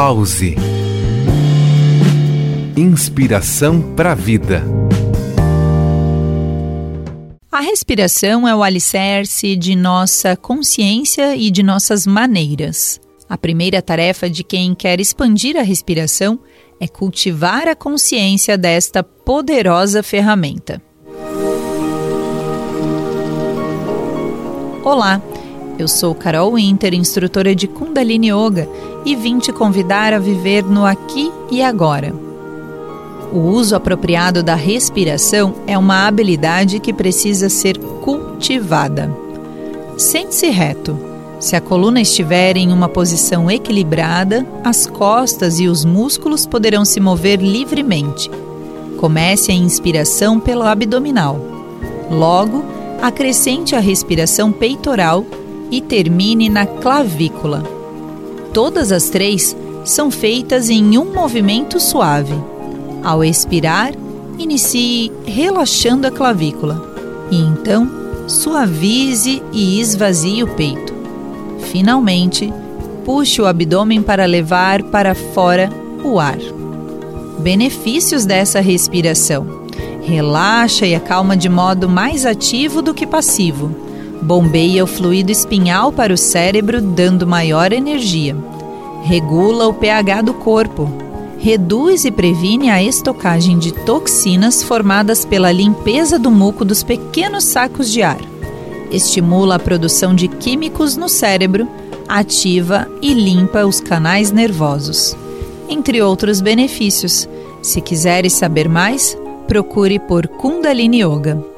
Pause. Inspiração para a vida. A respiração é o alicerce de nossa consciência e de nossas maneiras. A primeira tarefa de quem quer expandir a respiração é cultivar a consciência desta poderosa ferramenta. Olá, eu sou Carol Winter, instrutora de Kundalini Yoga, e vim te convidar a viver no aqui e agora. O uso apropriado da respiração é uma habilidade que precisa ser cultivada. Sente-se reto. Se a coluna estiver em uma posição equilibrada, as costas e os músculos poderão se mover livremente. Comece a inspiração pelo abdominal. Logo, acrescente a respiração peitoral e termine na clavícula. Todas as três são feitas em um movimento suave. Ao expirar, inicie relaxando a clavícula e então suavize e esvazie o peito. Finalmente, puxe o abdômen para levar para fora o ar. Benefícios dessa respiração: relaxa e acalma de modo mais ativo do que passivo. Bombeia o fluido espinhal para o cérebro, dando maior energia. Regula o pH do corpo. Reduz e previne a estocagem de toxinas formadas pela limpeza do muco dos pequenos sacos de ar. Estimula a produção de químicos no cérebro, ativa e limpa os canais nervosos. Entre outros benefícios. Se quiseres saber mais, procure por Kundalini Yoga.